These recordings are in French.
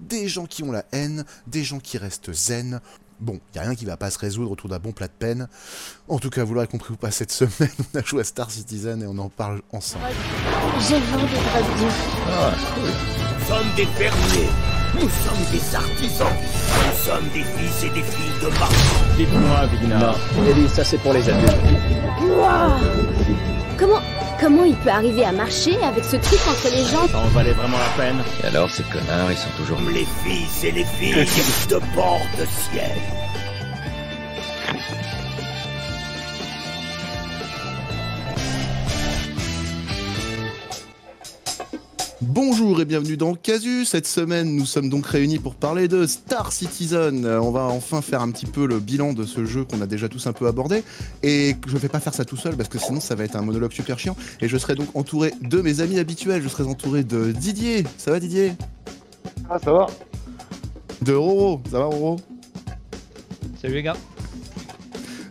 des gens qui ont la haine, des gens qui restent zen. Bon, il a rien qui va pas se résoudre autour d'un bon plat de peine. En tout cas, vous l'aurez compris ou pas, cette semaine, on a joué à Star Citizen et on en parle ensemble. J'ai vendu. Ah. Nous sommes des fermiers. Nous sommes des artisans. Nous sommes des fils et des filles de marchands. Dites-moi, Vigna. Ellie, ça c'est pour les adultes. Wow Comment comment il peut arriver à marcher avec ce truc entre les jambes Ça en valait vraiment la peine. Et alors, ces connards, ils sont toujours... Les fils et les filles de bord de ciel. Et bienvenue dans Casu. Cette semaine, nous sommes donc réunis pour parler de Star Citizen. Euh, On va enfin faire un petit peu le bilan de ce jeu qu'on a déjà tous un peu abordé. Et je ne vais pas faire ça tout seul parce que sinon ça va être un monologue super chiant. Et je serai donc entouré de mes amis habituels. Je serai entouré de Didier. Ça va Didier? Ah, ça va De Roro. Ça va Roro? Salut les gars.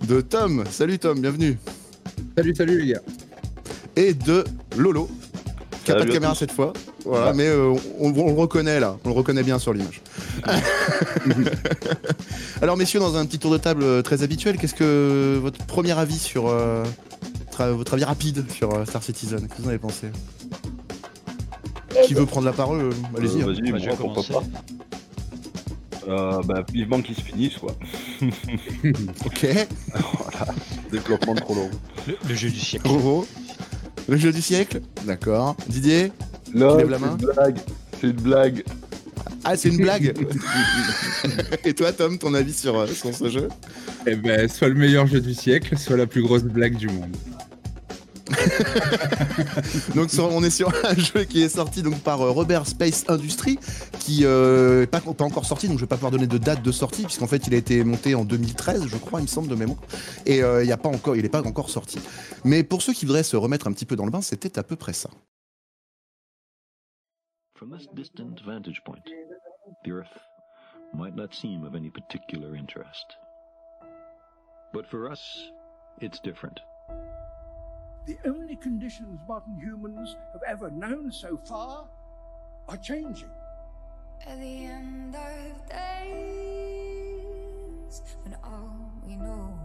De Tom. Salut Tom, bienvenue. Salut, salut les gars. Et de Lolo. Qui a pas de caméra tous. cette fois. Voilà, mais euh, on, on le reconnaît là. On le reconnaît bien sur l'image. Alors messieurs, dans un petit tour de table euh, très habituel, qu'est-ce que votre premier avis sur euh, tra- votre avis rapide sur euh, Star Citizen? Qu'est-ce que vous en avez pensé? Qui veut prendre la parole Allez-y. Euh, hein. Vas-y, je moi, pourquoi pas? Euh, bah, vivement qu'il se finisse, quoi. Ok. Développement trop long. Le, le jeu du siècle. Le jeu du siècle D'accord. Didier? La c'est une blague. C'est une blague. Ah, c'est une blague Et toi, Tom, ton avis sur, euh, sur ce jeu? Eh ben, soit le meilleur jeu du siècle, soit la plus grosse blague du monde. Donc sur- on est sur un jeu qui est sorti donc par euh, Robert Space Industries, qui euh, est pas, pas encore sorti, donc je vais pas pouvoir donner de date de sortie, puisqu'en fait il a été monté en 2013, je crois, il me semble de mémoire, et euh, il y a pas encore, il est pas encore sorti. Mais pour ceux qui voudraient se remettre un petit peu dans le bain, c'était à peu près ça. From this distant vantage point, the Earth might not seem of any particular interest. But for us, it's different. The only conditions modern humans have ever known so far are changing. At the end of days, when all we know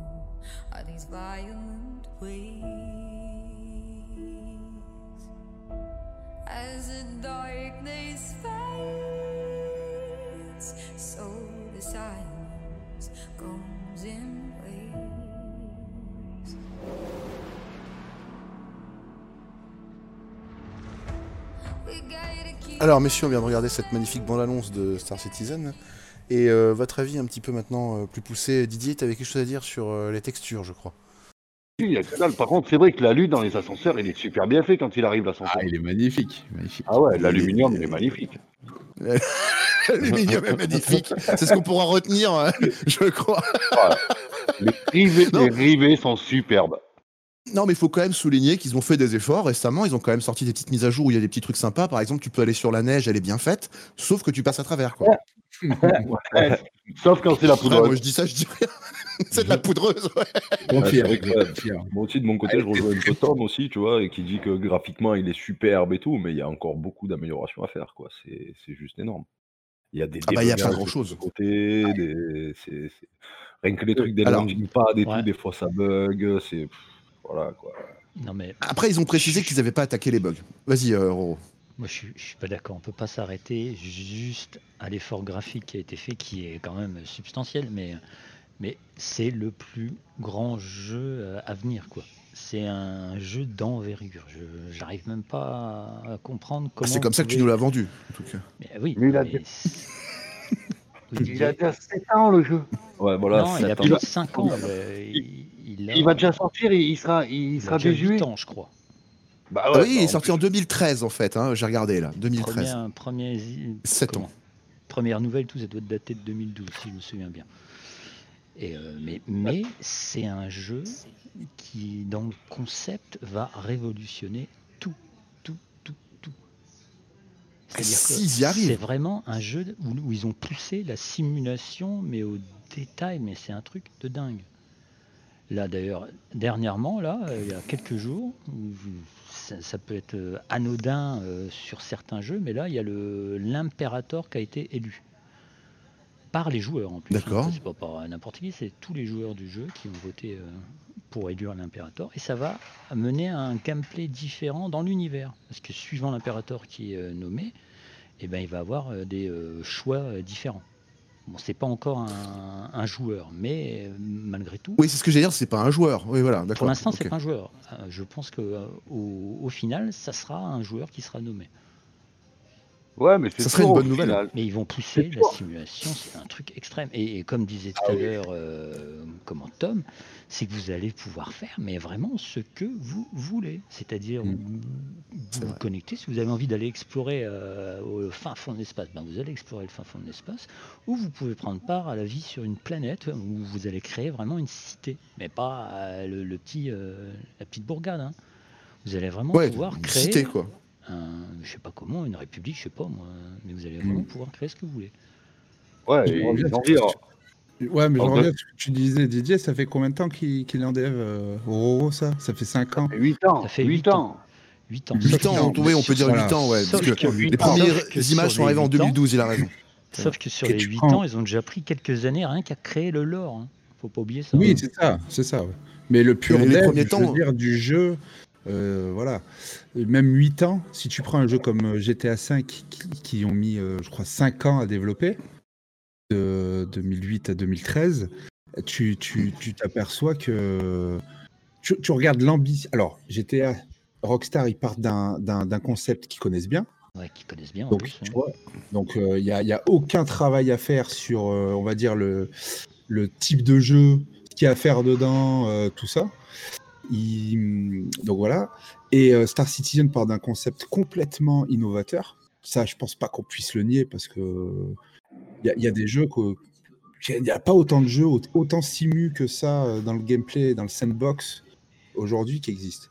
are these violent ways, Alors messieurs, on vient de regarder cette magnifique bande-annonce de Star Citizen, et euh, votre avis un petit peu maintenant euh, plus poussé. Didier, tu avais quelque chose à dire sur euh, les textures, je crois. Il y a que dalle. Par contre, c'est vrai que la lune dans les ascenseurs, il est super bien fait quand il arrive l'ascenseur. Ah, il est magnifique, magnifique. Ah ouais, l'aluminium, il est magnifique. L'aluminium est magnifique, c'est ce qu'on pourra retenir, euh, je crois. Les rivets, Non. les rivets sont superbes. Non, mais il faut quand même souligner qu'ils ont fait des efforts récemment. Ils ont quand même sorti des petites mises à jour où il y a des petits trucs sympas. Par exemple, tu peux aller sur la neige, elle est bien faite, sauf que tu passes à travers. Quoi. Ouais. Sauf quand c'est la Ouais, poudre. moi, je dis ça, je dis rien. C'est de la poudreuse. ouais. Confirme, Ouais, c'est vrai que- confirme. Moi aussi, de mon côté, je rejoins un peu Tom aussi, tu vois, et qui dit que graphiquement, il est superbe et tout, mais il y a encore beaucoup d'améliorations à faire, quoi. C'est c'est juste énorme. Il y a des Ah bah, il a pas grand-chose. des... rien que les trucs des Alors- landing pads et Ouais. tout, des fois ça bug, c'est... pff, Voilà, quoi. Non mais Après, ils ont précisé qu'ils n'avaient pas attaqué les bugs. Vas-y, euh, Roro. moi je suis, je suis pas d'accord. On peut pas s'arrêter juste à l'effort graphique qui a été fait, qui est quand même substantiel, mais mais c'est le plus grand jeu euh, à venir quoi. C'est un jeu d'envergure. Je j'arrive même pas à comprendre Ah, comment. c'est comme ça que tu nous l'as vendu. En tout cas. Mais Oui, Il a déjà 7 ans, le jeu. Ouais, voilà. non, il a ans. plus de 5 ans. il, il a- Il va déjà sortir, il sera, il il sera a déjà désuet. 8 ans, je crois. Bah Ah ouais, oui, il est sorti en 2013 en fait. hein, J'ai regardé là. 2013. Premier, premier, 7 ans. comment Première nouvelle, tout ça doit dater de 2012, si je me souviens bien. Et euh, mais mais c'est un jeu qui, dans le concept, va révolutionner tout. Y arrivent. c'est vraiment un jeu où, où ils ont poussé la simulation, mais au détail, mais c'est un truc de dingue. Là, d'ailleurs, dernièrement, là, euh, il y a quelques jours, ou ça, ça peut être euh, anodin euh, sur certains jeux, mais là, il y a l'impérator qui a été élu par les joueurs en plus. hein. D'accord. C'est pas par n'importe qui, c'est tous les joueurs du jeu qui ont voté euh, pour élire l'impérator. Et ça va mener à un gameplay différent dans l'univers. Parce que suivant l'impérator qui est euh, nommé, eh ben, il va avoir euh, des euh, choix différents. Bon, c'est pas encore un, un joueur, mais malgré tout, Oui, c'est ce que j'allais dire, c'est pas un joueur. Oui, voilà, pour l'instant, c'est pas un joueur. Je pense que euh, au, au final, ça sera un joueur qui sera nommé. Ouais, mais c'est Ça serait une bonne nouvelle. final. Mais ils vont pousser la simulation, c'est un truc extrême. Et, et comme disait tout Ah à oui. l'heure euh, comment Tom, c'est que vous allez pouvoir faire, mais vraiment ce que vous voulez. C'est-à-dire, Mm. vous vous vrai. connectez, si vous avez envie d'aller explorer euh, au fin fond de l'espace, ben vous allez explorer le fin fond de l'espace, ou vous pouvez prendre part à la vie sur une planète où vous allez créer vraiment une cité, mais pas euh, le, le petit, euh, la petite bourgade. hein. Vous allez vraiment Ouais, pouvoir une créer cité, quoi. Un, je sais pas comment, une république, je sais pas moi, mais vous allez vraiment Mm. pouvoir créer ce que vous voulez. Ouais, Je reviens virent. Ouais, mais je En reviens ce que tu disais, Didier, ça fait combien de temps qu'il qu'il est en dev euh, Roro, ça? Ça fait 5 ans 8 ans. Ça fait 8 huit ans. 8 ans. 8 Sauf ans, que- oui, on peut dire Voilà. 8 ans, ouais. Sauf Parce que que les ans, premières que images sur sont arrivées les en huit ans, 2012, il a raison. Sauf que sur les tu 8 prends- ans, ils ont déjà pris quelques années rien qu'à créer le lore. hein. Faut pas oublier ça. Oui, hein. c'est ça, c'est ça. ouais. Mais le pur dev, je temps- veux dire, du jeu, euh, voilà. Même 8 ans, si tu prends un jeu comme euh, GTA V qui, qui ont mis, euh, je crois, 5 ans à développer, de 2008 à 2013, tu tu- tu t'aperçois que tu, tu regardes l'ambition. Alors, GTA, Rockstar, ils partent d'un- concept qu'ils connaissent bien. Ouais, qui connaissent bien en Donc, hein. il n'y a, y a aucun travail à faire sur, euh, on va dire, le, le type de jeu, ce qu'il y a à faire dedans, euh, tout ça. Il- donc voilà. Et euh, Star Citizen part d'un concept complètement innovateur. Ça, je pense pas qu'on puisse le nier parce que il y, a- des jeux que. Il n'y a pas autant de jeux, au- autant simu que ça euh, dans le gameplay, dans le sandbox aujourd'hui qui existent.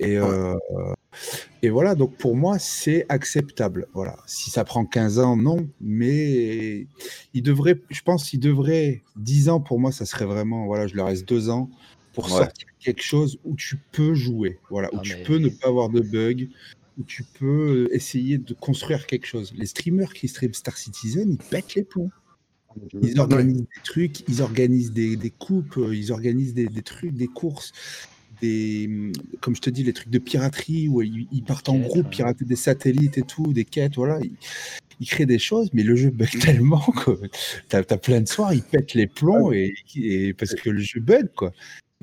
Et, euh, et voilà, donc pour moi, c'est acceptable. Voilà. Si ça prend 15 ans, non, mais il devrait, je pense qu'il devrait, 10 ans pour moi, ça serait vraiment, voilà, je leur reste 2 ans pour Ouais. sortir quelque chose où tu peux jouer, voilà, où Ah, tu mais- peux ne pas avoir de bugs, où tu peux euh, essayer de construire quelque chose. Les streamers qui streament Star Citizen, ils pètent les plombs. Ils organisent des trucs, ils organisent des, des coupes, euh, ils organisent des, des trucs, des courses, des, hum, comme je te dis, les trucs de piraterie où ils, ils partent en groupe, ouais. pirater des satellites et tout, des quêtes, voilà. Ils, ils créent des choses, mais le jeu bug tellement que t'as as plein de soirs, ils pètent les plombs et, et parce que le jeu bug, quoi.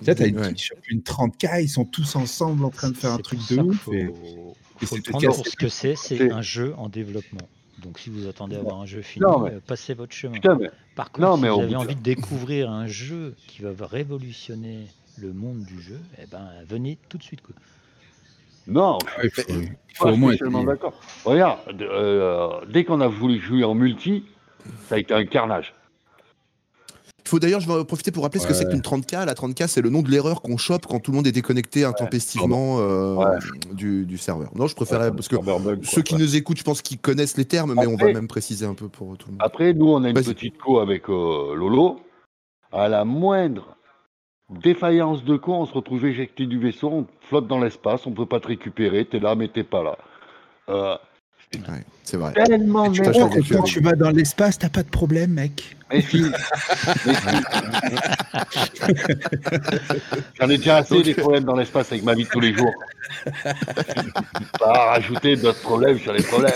Tu t'as une, Ouais. une 30K, ils sont tous ensemble en train de faire un truc de ouf. qu'il et- Faut, et faut prendre pour ce que c'est, c'est un jeu en développement. Donc si vous attendez à avoir un jeu fini, Non, mais- euh, passez votre chemin. Putain, mais Par contre, Non, si vous avez de- envie de découvrir un jeu qui va révolutionner le monde du jeu, eh ben venez tout de suite. Quoi. non, Ah, il faut, il je suis faut pas au moins être d'accord. Regarde, euh, dès qu'on a voulu jouer en multi, ça a été un carnage. Il faut d'ailleurs, je vais en profiter pour rappeler ce que c'est qu'une 30K. La 30K, c'est le nom de l'erreur qu'on chope quand tout le monde est déconnecté intempestivement euh, du, du serveur. Non, je préférais, parce que bug, ceux qui nous écoutent, je pense qu'ils connaissent les termes, mais on va même préciser un peu pour tout le monde. Après, nous, on a une petite co avec euh, Lolo. À la moindre défaillance de co, on se retrouve éjecté du vaisseau, on flotte dans l'espace, on peut pas te récupérer, t'es là, mais t'es pas là. Euh, Ouais, c'est vrai. tellement tu Oh, quand tu vas dans l'espace, t'as pas de problème, mec. Mais si. J'en ai déjà assez des problèmes dans l'espace avec ma vie de tous les jours. Pas rajouter d'autres problèmes sur les problèmes.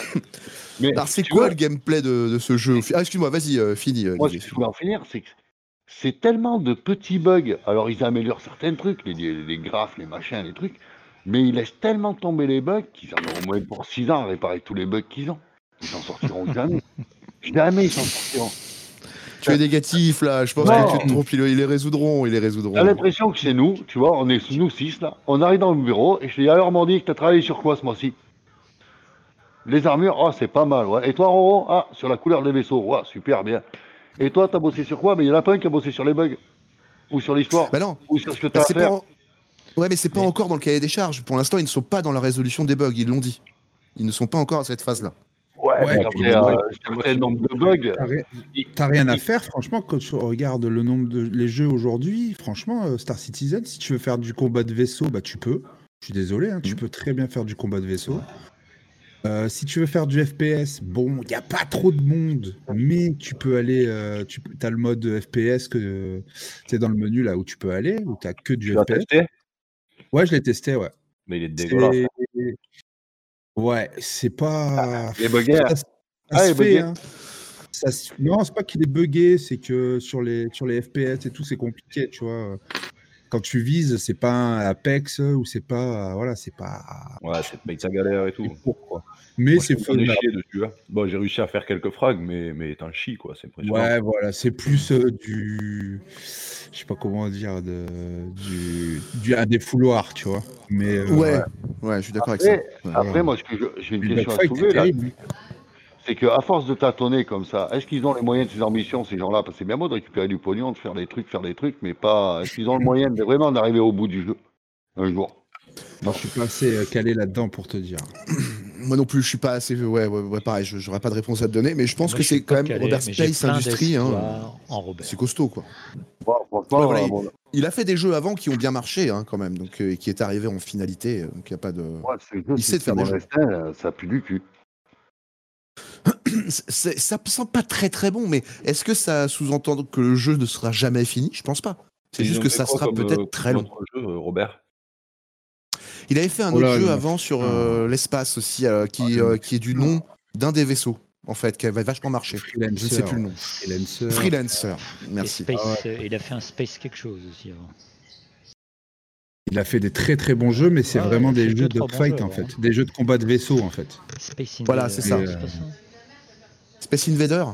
Mais Alors, c'est quoi vois, le gameplay de, de ce jeu? Ah, excuse-moi, vas-y, euh, fini. euh, Moi, ce Olivier. que je voulais en finir, c'est que c'est tellement de petits bugs. Alors, ils améliorent certains trucs, les, les, les graphes, les machins, les trucs, mais ils laissent tellement tomber les bugs qu'ils en ont au moins pour 6 ans à réparer tous les bugs qu'ils ont. Ils s'en sortiront jamais. Jamais ils s'en sortiront. Tu es négatif là, je pense Non. que tu te trompes, ils, les résoudront, ils les résoudront. J'ai l'impression que c'est nous, tu vois, on est nous six là. On arrive dans le bureau et je dis alors Mandy, que t'as travaillé sur quoi ce mois-ci? Les armures, oh c'est pas mal, ouais. Et toi Roro? Ah, sur la couleur des vaisseaux, ouais, super bien. Et toi, t'as bossé sur quoi? Mais il y en a pas un qui a bossé sur les bugs. Ou sur l'histoire. Bah non, Ou sur ce que bah, t'as à faire. pas. Ouais, mais c'est pas encore dans le cahier des charges. Pour l'instant, ils ne sont pas dans la résolution des bugs, ils l'ont dit. Ils ne sont pas encore à cette phase-là. Ouais, Ouais, mais après, euh, certain nombre de bugs. T'as rien à faire, franchement, quand tu regardes le nombre de les jeux aujourd'hui, franchement, euh, Star Citizen, si tu veux faire du combat de vaisseau, bah tu peux. Je suis désolé, hein, tu peux très bien faire du combat de vaisseau. Euh, si tu veux faire du FPS, bon, il n'y a pas trop de monde, mais tu peux aller. euh, tu as le mode FPS que c'est dans le menu là où tu peux aller, où tu que du Tu FPS. Ouais, je l'ai testé, ouais. Mais il est dégueulasse. C'est- Ouais, c'est pas. il est bugué, hein. Ça, se- ça Ah, se il est fait, bugué. hein. Ça se- Non, c'est pas qu'il est buggé, c'est que sur les, sur les FPS et tout, c'est compliqué, tu vois. Quand tu vises, c'est pas un Apex ou c'est pas. Voilà, c'est pas. Ouais, c'est paye sa galère et tout. Mais c'est dessus. hein. Bon, j'ai réussi à faire quelques frags, mais, mais t'en chies, quoi. C'est impressionnant. Ouais, voilà, c'est plus euh, du. Je sais pas comment dire, de, du, du, un défouloir, tu vois. Mais, euh, Ouais, ouais, je suis d'accord avec ça. Après, Ouais. après, moi, ce que je- j'ai une question à c'est là. C'est qu'à force de tâtonner comme ça, est-ce qu'ils ont les moyens de ces ambitions, ces gens-là? Parce que c'est bien beau de récupérer du pognon, de faire des trucs, faire des trucs, mais pas. Est-ce qu'ils ont le moyen de vraiment d'arriver au bout du jeu un jour? Moi, je suis pas assez euh, calé là-dedans pour te dire. Moi non plus, je suis pas assez. Ouais, ouais, ouais, pareil, je- j'aurais pas de réponse à te donner, mais je pense Moi, que c'est quand même calé, Robert Space Industries. Hein, c'est costaud, quoi. Bon, franchement, Ouais, voilà, il- bon, Il a fait des jeux avant qui ont bien marché, hein, quand même, donc euh, qui est arrivé en finalité, euh, donc il y a pas de. ouais, ce jeu, il sait de faire des jeux. destin, ça pue du cul. Ça me semble pas très très bon, mais est-ce que ça sous-entend que le jeu ne sera jamais fini? Je pense pas. C'est juste que ça sera comme, peut-être euh, très long. autre jeu, euh, Robert? Il avait fait un Oh autre jeu avant sur euh, l'espace aussi, euh, qui, euh, qui est du nom d'un des vaisseaux, en fait, qui avait vachement marché. Je ne sais Freelancer, plus le nom. Freelancer. Freelancer, merci. Space, Ah euh, il a fait un Space quelque chose aussi avant. Il a fait des très très bons jeux, mais c'est vraiment des jeux de fight jeux, en ouais. fait. Des jeux de combat de vaisseau en fait. Space. Voilà, c'est ça Space Invader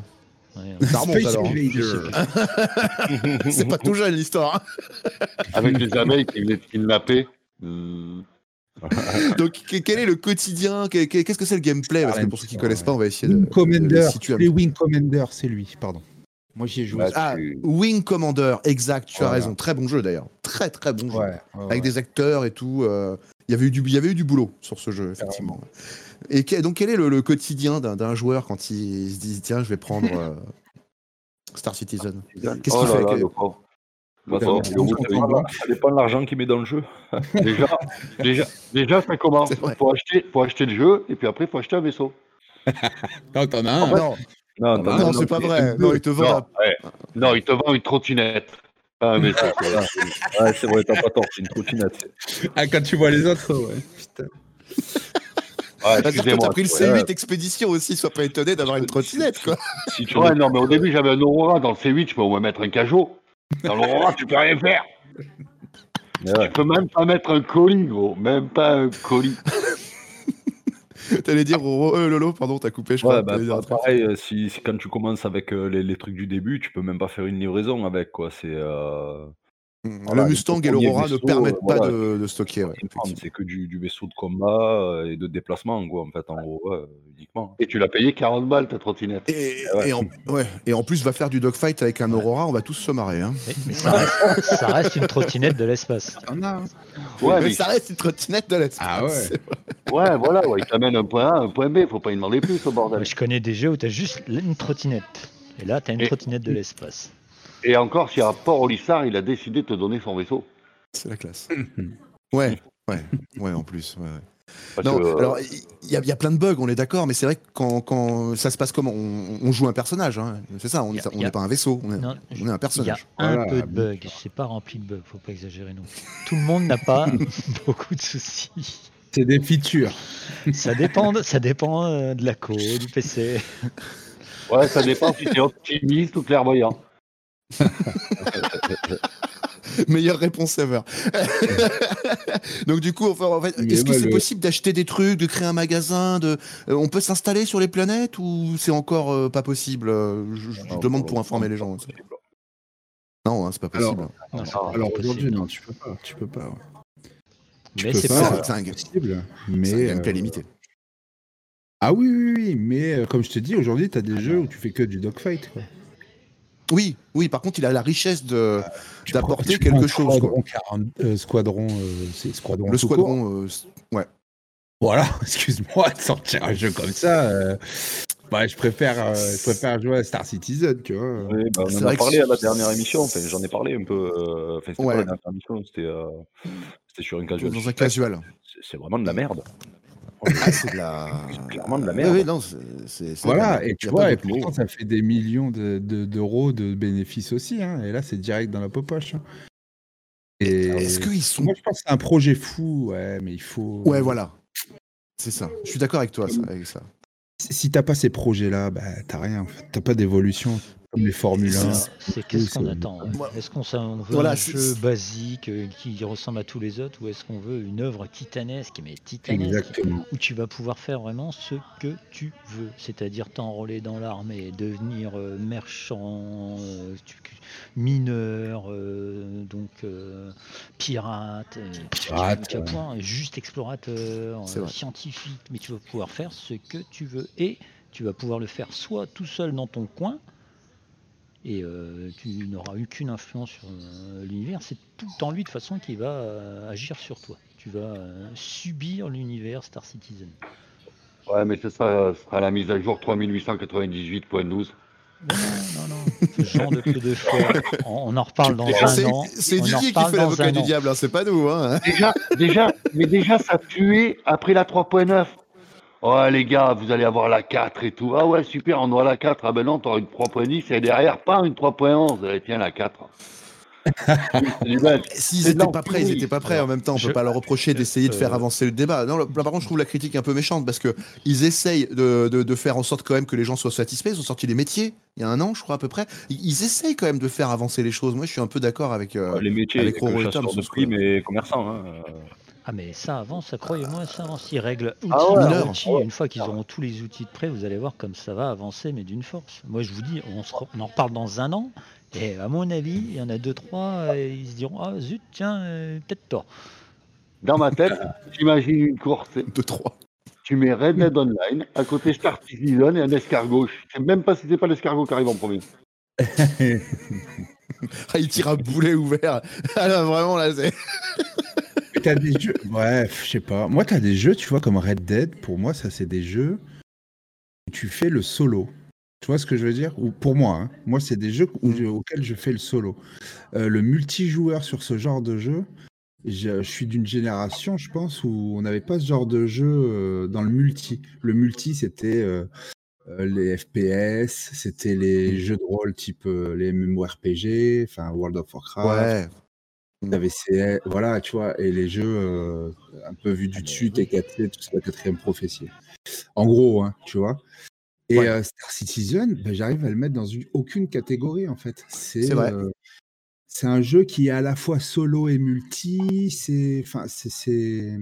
Ouais, ouais. Ça remonte Space alors. Invader. C'est pas tout jeune l'histoire. hein. Avec les abeilles qui venaient te kidnapper. Donc que- quel est le quotidien que- que- Qu'est-ce que c'est le gameplay? Parce que pour ceux qui connaissent pas, on va essayer de, Wing de Commander. Les peu. Wing Commander, c'est lui, pardon. Moi j'y ai joué. Ah, tu- Wing Commander, exact, tu as raison. Très bon jeu d'ailleurs. Très très bon jeu. Ouais, ouais, Avec ouais. des acteurs et tout. euh, Il y avait eu du, il y avait eu du boulot sur ce jeu, effectivement. Et que- donc, quel est le, le quotidien d'un joueur quand il, se dit tiens, je vais prendre euh, Star Citizen Qu'est-ce oh qu'il fait là, que- le pauvre. Bah, ça, dépend- de l'argent qu'il met dans le jeu. Déjà, déjà, déjà, ça commence. Faut acheter, faut acheter le jeu, et puis après, faut acheter un vaisseau. Non, t'en as un. Non, Non, Ah, non, as- c'est pas vrai. Non, il te vend. Non, ouais. non, il te vend une trottinette. Un vaisseau. voilà. Ouais, c'est vrai, t'as pas tort, c'est une trottinette. Ah, quand tu vois les autres, ouais. Putain. Ah, t'as pris le C8 Expédition aussi, sois pas étonné d'avoir une trottinette, quoi. Si tu Ouais, non, mais au début, j'avais un Aurora. Dans le C8, je peux au moins mettre un Cajot. Dans l'Aurora, tu peux rien faire. Mais ouais. Tu peux même pas mettre un colis, gros. Même pas un colis. T'allais dire, oh, euh, Lolo, pardon, t'as coupé, je Ouais, crois. bah, dire truc. pareil, euh, si, si quand tu commences avec euh, les, les trucs du début, tu peux même pas faire une livraison avec, quoi. C'est. euh, Voilà, le Mustang et l'Aurora ne permettent euh, pas voilà. de, de stocker. ouais, c'est que du, du vaisseau de combat euh, et de déplacement, quoi, en fait, en gros, ouais, uniquement. Et tu l'as payé 40 balles, ta trottinette. Et, Ouais. et en, ouais, et en plus, va faire du dogfight avec un Aurora, on va tous se marrer. Hein. Mais, mais ça, reste, ça reste une trottinette de l'espace. Un. Ouais, mais mais ça reste une trottinette de l'espace. Ah ouais. Voilà, ouais, il t'amène un point A, un point B, faut pas y demander plus au bordel. Je connais des jeux où t'as juste une trottinette. Et là, t'as une Et- trottinette de l'espace. Et encore, si à Port Olissard, il a décidé de te donner son vaisseau. C'est la classe. ouais, ouais, ouais, en plus. Ouais, ouais. Parce Non, que, euh, alors il y, a- il y a plein de bugs, on est d'accord, mais c'est vrai que quand, quand ça se passe comment on, on joue un personnage, hein, c'est ça, on n'est a- pas un vaisseau, on est, Non, on est un Il y a personnage. un Voilà, peu de bugs, c'est pas rempli de bugs, faut pas exagérer non plus. Tout le monde n'a pas beaucoup de soucis. C'est des features. Ça dépend, de, ça dépend euh, de la co, du PC. ouais, ça dépend si t'es optimiste ou clairvoyant. Meilleure réponse ever. Donc du coup, enfin, en fait, est-ce que c'est le- possible d'acheter des trucs, de créer un magasin, de, euh, on peut s'installer sur les planètes ou c'est encore euh, pas possible? Euh, Je, demande pas- pour informer les gens. Non, hein, c'est pas possible. C'est Ah, Alors aujourd'hui, non, tu peux pas. Tu peux pas. ouais. Tu Mais c'est pas, c'est possible. c'est Mais euh, limité. Ah oui, oui, oui, mais euh, comme je te dis, aujourd'hui, tu as des jeux où tu fais que du dogfight. quoi. Oui, oui. Par contre, il a la richesse de Tu d'apporter quelque chose. quoi. Squadron, 40, euh, squadron, euh, c'est squadron. Le tout court. squadron, euh, ouais. Voilà, excuse-moi de sortir un jeu comme ça. euh, bah, je préfère, euh, je préfère jouer à Star Citizen, tu vois. Oui, bah, on C'est en a que parlé à la dernière émission, enfin, j'en ai parlé un peu, euh, enfin, c'était Ouais. pas la dernière émission, c'était euh, c'était C'est sur un casual. Dans un suspect. casual. C'est- C'est vraiment de la merde. Ah, c'est de la. C'est clairement de la merde. oui, non, c'est- c'est. c'est- Voilà, et tu vois, et pourtant, ça fait des millions de- de- d'euros de, bénéfices aussi. hein, et là, c'est direct dans la popoche. hein. Et Est-ce qu'ils sont. moi, je pense que c'est un projet fou, ouais, mais il faut. Ouais, voilà. C'est ça. Je suis d'accord avec toi ça- avec ça. Si si t'as pas ces projets-là, bah, t'as rien. en fait. T'as pas d'évolution. Comme les Formule 1. C'est- qu'est-ce qu'on attend. Est-ce qu'on veut Voilà, un jeu basique euh, qui ressemble à tous les autres ou est-ce qu'on veut une œuvre titanesque mais titanesque Exactement. où tu vas pouvoir faire vraiment ce que tu veux, c'est-à-dire t'enrôler dans l'armée, devenir euh, merchant, euh, mineur, euh, donc euh, pirate, Pirate, tu vas ouais. pouvoir juste explorateur, euh, scientifique, mais tu vas pouvoir faire ce que tu veux et tu vas pouvoir le faire soit tout seul dans ton coin et euh, tu n'auras eu qu'une influence sur euh, l'univers, c'est tout le temps lui de façon qui va euh, agir sur toi. Tu vas euh, subir l'univers Star Citizen. Ouais, mais c'est ça, ce sera la mise à jour 3898.12. Non, non, non. Ce genre de peu de fois, on, on en reparle dans un an. c'est en Didier qui fait l'avocat du diable, hein, c'est pas nous. Hein. Déjà, déjà, mais déjà, ça tuait après la 3.9. Oh les gars, vous allez avoir la 4 et tout. Ah ouais, super, on aura la 4. Ah ben non, t'auras une 3.10 et derrière, pas une 3.11. Eh, tiens, la 4. C'est du bête. S'ils C'est de étaient pas prêts, ils l'enculé. étaient pas prêts. En même temps, on je- peut pas leur reprocher d'essayer de faire euh, avancer le débat. Non, là, par contre, je trouve la critique un peu méchante parce que ils essayent de, de- de faire en sorte quand même que les gens soient satisfaits. Ils ont sorti les métiers il y a un an, je crois à peu près. Ils, essayent quand même de faire avancer les choses. Moi, je suis un peu d'accord avec. euh, les métiers, avec et chasseurs Tom de coup-là. et commerçants. Hein. Ah mais ça avance, croyez-moi, ça avance. Ils règlent outil Ah ouais, par ouais. outil. Et Une fois qu'ils auront tous les outils de prêt, vous allez voir comme ça va avancer, mais d'une force. Moi je vous dis, on, se re- on en reparle dans un an. Et à mon avis, il y en a deux, trois, et ils se diront, ah zut, tiens, euh, peut-être pas. Dans ma tête, j'imagine une course. Deux, trois. Tu mets Red Dead Online, à côté Star Citizen et un escargot. Je sais même pas si c'est pas l'escargot qui arrive en premier. Ah, il tire à boulet ouvert. Ah, là, vraiment, là, c'est. T'as des jeux. Bref, je sais pas. Moi, t'as des jeux, tu vois, comme Red Dead. Pour moi, ça, c'est des jeux où tu fais le solo. Tu vois ce que je veux dire? Ou pour moi, hein. moi, c'est des jeux où auxquels je fais le solo. Euh, le multijoueur sur ce genre de jeu, je, suis d'une génération, je pense, où on n'avait pas ce genre de jeu euh, dans le multi. Le multi, c'était euh, les FPS, c'était les jeux de rôle type les MMORPG, enfin World of Warcraft. Ouais. CS, voilà, tu vois, et les jeux euh, un peu vus du dessus, TKT, tout ça, la quatrième prophétie. En gros, hein, tu vois. Et Ouais. euh, Star Citizen, ben, j'arrive à le mettre dans une- aucune catégorie, en fait. C'est vrai. euh, c'est un jeu qui est à la fois solo et multi. C'est, enfin, c'est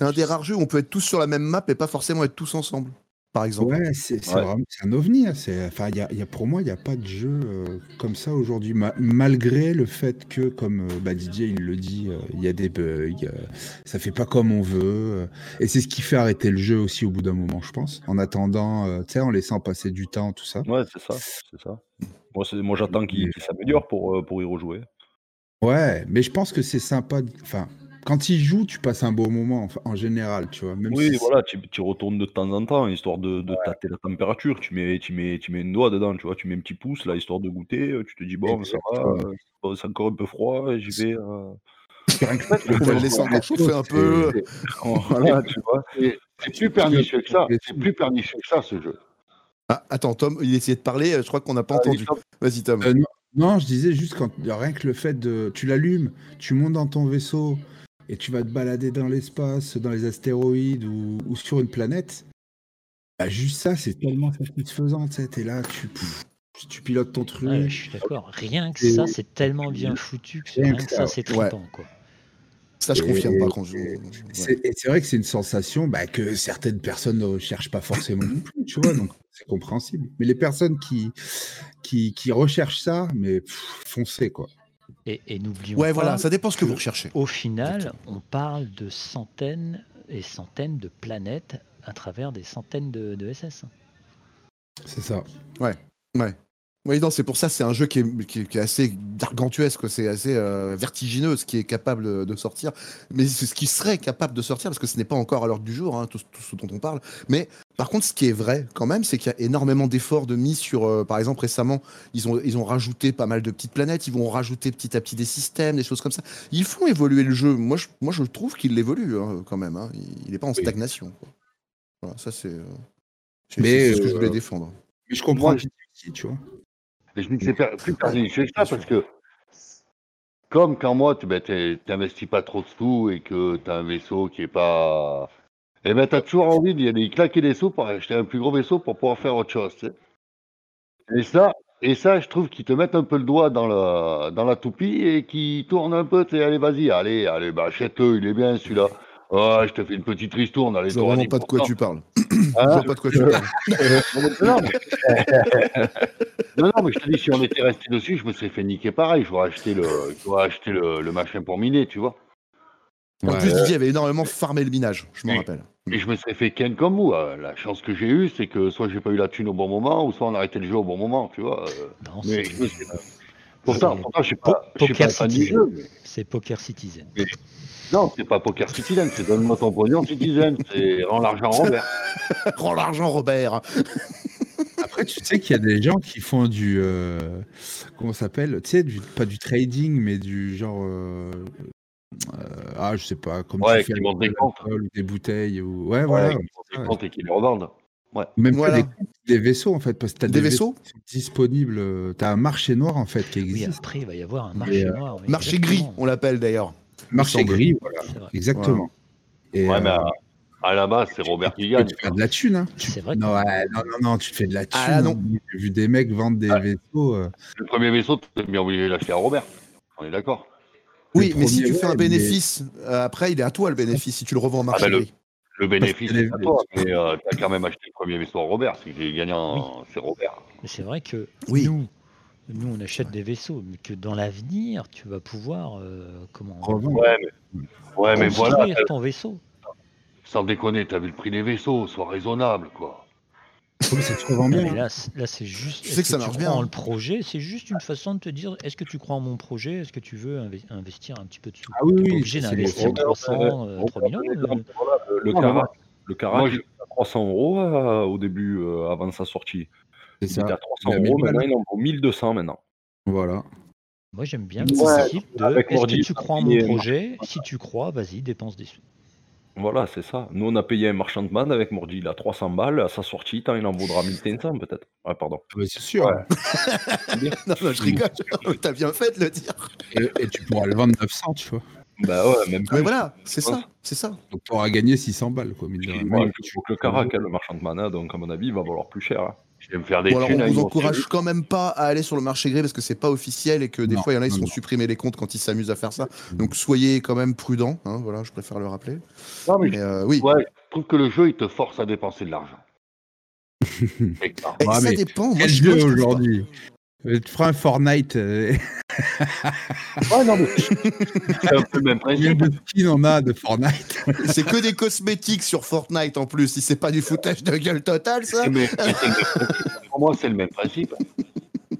un des rares jeux où on peut être tous sur la même map et pas forcément être tous ensemble, par exemple. ouais, c'est, Ouais. vraiment, un ovni. hein, c'est, enfin, il y a, y a- pour moi, il n'y a pas de jeu euh, comme ça aujourd'hui, ma- malgré le fait que, comme euh, bah, Didier il le dit, euh, il y a des bugs, euh, ça fait pas comme on veut, euh, et c'est ce qui fait arrêter le jeu aussi au bout d'un moment, je pense. En attendant, euh, tu sais, en laissant passer du temps, tout ça. Ouais, c'est ça. C'est ça. Moi, c'est- moi j'attends qu'il qu'il s'améliore pour, euh, pour y rejouer. Ouais, mais je pense que c'est sympa. de- Enfin, quand il joue, tu passes un beau moment, enfin, en général, tu vois. Même Oui, si voilà, tu, tu retournes de temps en temps, histoire de, de tâter la température. Tu mets, tu, mets, tu mets une doigt dedans, tu vois, tu mets un petit pouce, là, histoire de goûter. euh, Tu te dis, bon, ça va, euh, bon, c'est encore un peu froid, j'y vais. euh, On va le laisser encore chauffer un peu. voilà, tu vois. C'est plus pernicieux que ça. C'est plus pernicieux que ça, ce jeu. Ah, attends, Tom, il essayait de parler, euh, je crois qu'on n'a pas entendu. Tom. Vas-y, Tom. Euh, non, non, je disais juste quand rien que le fait de. Tu l'allumes, tu montes dans ton vaisseau et tu vas te balader dans l'espace, dans les astéroïdes ou, ou sur une planète. Bah, juste ça, c'est tellement satisfaisant. T'es là, tu, pff, tu pilotes ton truc. Ouais, je suis d'accord. Rien que Et- ça, c'est tellement bien foutu que Rien rien que ça, ça, c'est ouais. trippant, quoi. Ça, je Et- confirme, par contre. je- et- ouais. C'est- Et c'est vrai que c'est une sensation bah, que certaines personnes ne recherchent pas forcément non plus, tu vois, donc c'est compréhensible. Mais les personnes qui, qui, qui recherchent ça, mais pff, foncez, quoi. Et, et n'oublions Ouais, pas, voilà, ça dépend ce que vous recherchez. au final, on parle de centaines et centaines de planètes à travers des centaines de, de SS. C'est ça. Ouais. Oui, non, c'est pour ça, c'est un jeu qui est, qui est- qui est assez gargantuesque, c'est assez euh, vertigineux, ce qui est capable de- sortir. Mais c'est ce qui serait capable de sortir, parce que ce n'est pas encore à l'heure du jour, hein, tout, tout ce dont on parle. Mais par contre, ce qui est vrai quand même, c'est qu'il y a énormément d'efforts de mis sur, euh, par exemple, récemment, ils ont, ils ont rajouté pas mal de petites planètes, ils vont rajouter petit à petit des systèmes, des choses comme ça. Ils font évoluer le jeu. Moi, je, moi, je trouve qu'il évolue hein, quand même. hein. Il n'est pas en stagnation. quoi. Voilà, ça, c'est euh, Mais, c'est ce que je euh, voulais défendre. Mais je comprends tu vois. Et je dis que c'est plus perjudicieux que ça parce que, comme quand moi, tu ben, t'investis pas trop de sous et que tu as un vaisseau qui est pas. Eh ben, tu as toujours envie d'y aller claquer des sous pour acheter un plus gros vaisseau pour pouvoir faire autre chose. Et ça, et ça, je trouve qu'ils te mettent un peu le doigt dans la, dans la toupie et qu'ils tournent un peu. tu sais, Allez, vas-y, allez, allez, bah, achète-le, il est bien celui-là. Ah, je te fais une petite ristourne. Allez, Je vois vraiment pas de quoi 10%. tu parles. Hein Je vois pas de quoi tu parles. non, mais... non, non, mais je te dis, si on était resté dessus, je me serais fait niquer pareil. J'aurais acheté le, j'aurais acheté le, le machin pour miner, tu vois. En Ouais. plus, Didier avait énormément farmé le minage, je m'en rappelle. Et je me serais fait ken comme vous. euh, La chance que j'ai eue, c'est que soit j'ai pas eu la thune au bon moment, ou soit on a arrêté le jeu au bon moment, tu vois. euh, Non, mais c'est- je me Pourtant, je suis pas, je suis pas Poker fan du Citizen. jeu. mais- C'est Poker Citizen. Non, c'est pas Poker Citizen, c'est donne-moi ton pognon, Citizen. C'est rends l'argent Robert. Rends l'argent, Robert. Après, tu sais qu'il y a des gens qui font du. euh, comment ça s'appelle Tu sais, du- pas du trading, mais du genre. euh, euh, ah, je sais pas, comme Ouais, tu fais montent des de comptes. des bouteilles. Ou... Ouais, Ouais, voilà. qui font des comptes et qui les revendent. Ouais. Même Voilà. des, comptes, des vaisseaux, en fait, parce que tu as Des des, vaisseaux qui sont disponibles. Tu as un marché noir, en fait, qui Oui, existe. après, il va y avoir un marché noir. oui, Marché gris, on l'appelle d'ailleurs. marché gris, voilà. Exactement. Et, Ouais, mais euh, à, la base, c'est Robert qui tu gagne. te faire de la thune. Hein. Tu- C'est vrai. Non, ouais, non, non, non, tu te fais de la thune. Ah, non. hein. J'ai vu des mecs vendre des vaisseaux. euh, Le premier vaisseau, tu bien obligé de l'acheter à Robert. On est d'accord. Oui, mais si tu fais un mais- bénéfice, euh, après, il est à toi le bénéfice si tu le revends au marché bah, le- gris. Le bénéfice, c'est à toi, mais euh, tu as quand même acheté le premier vaisseau à Robert. C'est que les gagnants, c'est Robert. Mais c'est vrai que Oui. nous, nous, on achète des vaisseaux, mais que dans l'avenir, tu vas pouvoir euh, comment revendre. Ouais, mais, ouais, mais voilà, ton vaisseau. Sans déconner, t'as vu le prix des vaisseaux, sois raisonnable, quoi. Mais ça revend Non, bien. mais là, là c'est juste. Tu sais que ça marche bien, crois en hein. le projet, c'est juste une façon de te dire est-ce que tu crois en mon projet? Est-ce que tu veux inve- investir un petit peu de sous? Ah oui, oui, obligé d'investir les- 300, euh, 3 000 euros. euh, Voilà, le, Non, moi- le moi, je- était à 300 euros euh, au début, euh, avant sa sortie. C'est Il ça. était à Il a 300 mis euros, maintenant il en vaut 1200 maintenant. Voilà. Moi, j'aime bien Ouais, le principe de est-ce que tu crois en mon projet? Si tu crois, vas-y, dépense des sous. Voilà, c'est ça. Nous, on a payé un marchand de bande avec Mordi, il a 300 balles. À sa sortie, tant il en vaudra 1500 peut-être. Ouais, pardon. Ah c'est sûr. Ouais. non, non, je rigole. T'as bien fait de le dire. Et, et tu pourras le vendre 900, tu vois. Bah ouais, même Mais plus. voilà, c'est ça, c'est ça. Donc tu auras gagné 600 balles, quoi. mine de. Ouais, que le Carac, hein, le marchand de mana, donc à mon avis, il va valoir plus cher. hein. Je vais me faire des Bon, alors thunes on vous encourage quand même pas à aller sur le marché gris parce que c'est pas officiel et que des Non, fois il y en a ils non, se font supprimer les comptes quand ils s'amusent à faire ça. Donc soyez quand même prudents, hein, voilà, je préfère le rappeler. Non, mais Mais euh, oui, Ouais, je trouve que le jeu, il te force à dépenser de l'argent. Et ça mais dépend. Moi, Quel je, je aujourd'hui Tu feras un Fortnite. euh, Ouais, non, mais c'est un peu le même Combien principe. de skins on a de Fortnite C'est que des cosmétiques sur Fortnite en plus. Si c'est pas du foutage de gueule total, ça. Mais-. Pour moi, c'est le même principe.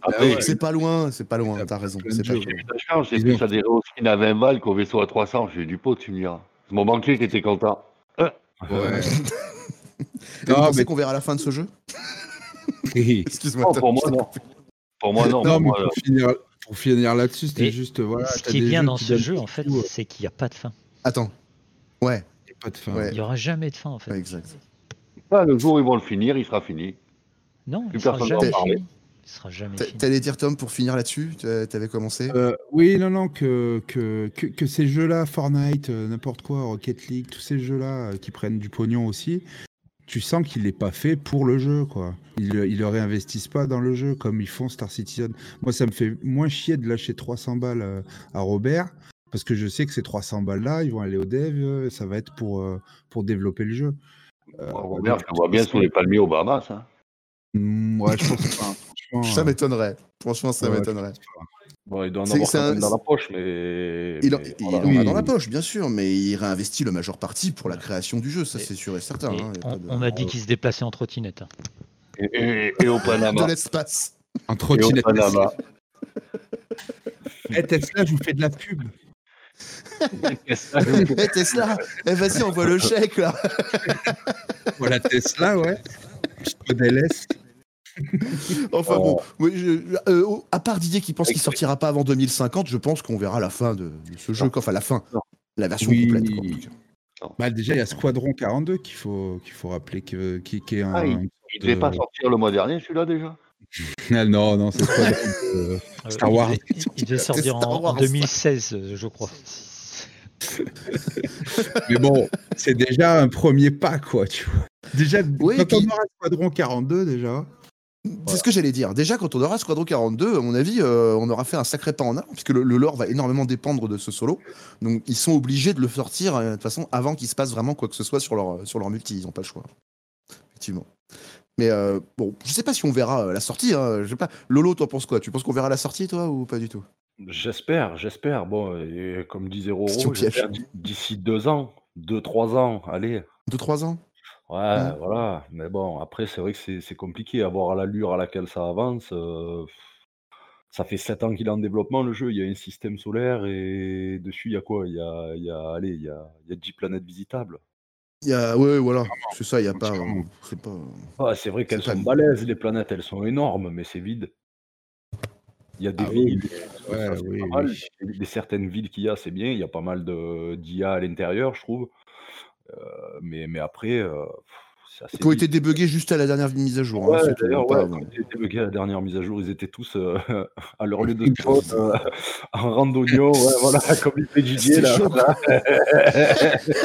Après, ouais. C'est pas loin, c'est pas loin. T'as raison. C'est pas loin. charge, j'ai plus ont- adhéré au skin à 20 balles qu'au vaisseau à 300. J'ai du pot, tu me diras. C'est mon banquier qui était content. Ouais. Et vous Non, mais- qu'on verra la fin de ce jeu? Excuse-moi. Non, Tom, pour moi, non. Pour moi, non. pour moi, pour finir, pour finir là-dessus, c'était juste. Voilà, ce qui est bien dans ce jeu, en fait, euh, c'est qu'il n'y a pas de fin. Attends. Ouais, y a pas de fin. Ouais. Il n'y aura jamais de fin, en fait. ouais, exact. Ah, le jour où ils vont le finir, il sera fini. Non, Plus il sera personne en jamais parler. fini. Il sera jamais. T'allais dire Tom pour finir là-dessus T'a- T'avais commencé? Euh, oui, non, non, que, que, que, que ces jeux-là, Fortnite, euh, n'importe quoi, Rocket League, tous ces jeux-là euh, qui prennent du pognon aussi, tu sens qu'il n'est pas fait pour le jeu, quoi. Ils, ils le réinvestissent pas dans le jeu comme ils font Star Citizen. Moi, ça me fait moins chier de lâcher 300 balles euh, à Robert parce que je sais que ces 300 balles-là, ils vont aller au dev, euh, ça va être pour, euh, pour développer le jeu. Euh, Robert, je le vois bien sous les palmiers au Bahamas. Hein. Mm, ouais, je pense pas. Ça m'étonnerait. Franchement, ça ouais, m'étonnerait. Bon, il doit en avoir un- dans la poche, mais. Il, en, mais il voilà. en a dans la poche, bien sûr, mais il réinvestit le majeure partie pour la création du jeu, ça c'est sûr et certain. Et hein, on, de- on a dit qu'il se déplaçait en trottinette. hein. Et, et- et au de Panama. l'espace. En trottinette Et Tesla. Eh, Tesla, je vous fais de la pub. Eh, Tesla, eh, vas-y, envoie le chèque là. Voilà Tesla, ouais. S. Enfin Oh. bon, oui, je- euh, à part Didier qui pense qu'il sortira pas avant 2050, je pense qu'on verra la fin de, de ce jeu, enfin la fin, la version Oui. complète. quoi. Bah, déjà, il y a Squadron 42 qu'il faut, qu'il faut rappeler, que, qui, qui est un. Ah, il, il devait pas sortir le mois dernier, celui-là déjà? Ah, non, non, c'est Squadron de Euh, Star il Wars. devait- Il, il devait sortir en, en Wars. 2016, euh, je crois. Mais bon, c'est déjà un premier pas, quoi, tu vois. Déjà, Oui, quand puis- on aura Squadron 42, déjà. C'est ce que j'allais dire. Déjà, quand on aura Squadron 42, à mon avis, euh, on aura fait un sacré pas en avant, puisque le, le lore va énormément dépendre de ce solo. Donc, ils sont obligés de le sortir euh, de toute façon avant qu'il se passe vraiment quoi que ce soit sur leur, sur leur multi. Ils n'ont pas le choix. Effectivement. Mais euh, bon, je sais pas si on verra euh, la sortie. Hein, je sais pas. Lolo, toi, penses quoi? Tu penses qu'on verra la sortie, toi, ou pas du tout? J'espère, j'espère. Bon, et comme disait Roro, d'ici deux ans, deux, trois ans, allez. Deux, trois ans? Ouais, Ouais. voilà. Mais bon, après, c'est vrai que c'est c'est compliqué à voir à l'allure à laquelle ça avance. euh, ça fait sept ans qu'il est en développement, le jeu. Il y a un système solaire et dessus, il y a quoi? Il y a, il y a, allez, il y a, il y a 10 planètes visitables. Il y a, ouais, voilà, c'est ça, il y a pas. euh, c'est pas. Ah, c'est vrai qu'elles C'est pas- sont balèzes, les planètes, elles sont énormes, mais c'est vide. Il y a des Ah oui, villes, ça, ouais, c'est oui, pas mal. oui. Les, les certaines villes qu'il y a, c'est bien. Il y a pas mal de d'IA à l'intérieur, je trouve. Euh, mais, mais après, euh, Qui ont été débuggés juste à la dernière mise à jour. Ouais, d'ailleurs, ouais, quand ils étaient buggés à la dernière mise à jour, ils étaient tous euh, à leur lieu de spawn, euh, en randonnion, ouais, voilà, comme il fait Didier, là.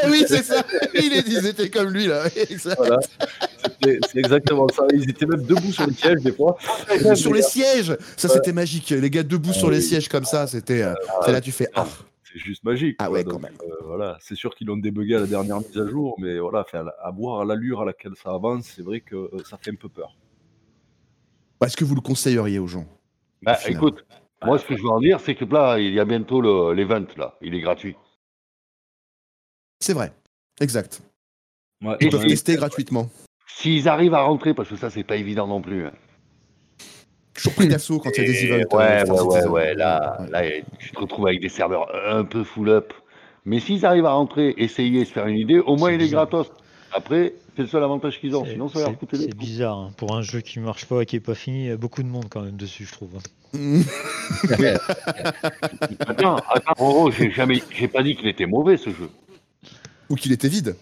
oui, c'est ça. Ils étaient comme lui là. Exact. Voilà. C'était- C'est exactement ça. Ils étaient même debout sur le siège, des fois. sur les sièges, ça c'était magique. Les gars debout sur Ah les oui. sièges comme ça, c'était. Ah, là tu fais ah. C'est juste magique. Ah quoi, ouais, donc, quand même. euh, voilà, c'est sûr qu'ils l'ont débugué à la dernière mise à jour, mais voilà, à à voir l'allure à laquelle ça avance, c'est vrai que euh, ça fait un peu peur. Est-ce que vous le conseilleriez aux gens Bah, écoute, moi, ce que je veux en dire, c'est que là, il y a bientôt le- l'event, là. Il est gratuit. C'est vrai. Exact. Ouais, Ils peuvent si- tester gratuitement. S'ils arrivent à rentrer, parce que ça, c'est pas évident non plus. hein. Toujours pris d'assaut quand il y a des events. Ouais, euh, ouais, ouais, ouais, là, Ouais. là, tu te retrouves avec des serveurs un peu full up. Mais s'ils arrivent à rentrer, essayer, se faire une idée, au moins il est gratos. Après, c'est le seul avantage qu'ils ont. C'est- Sinon, ça va leur coûter des c'est bizarre, hein. pour un jeu qui marche pas et qui est pas fini, il y a beaucoup de monde quand même dessus, je trouve. hein. Attends, attends, Roro, j'ai jamais, j'ai pas dit qu'il était mauvais ce jeu. Ou qu'il était vide.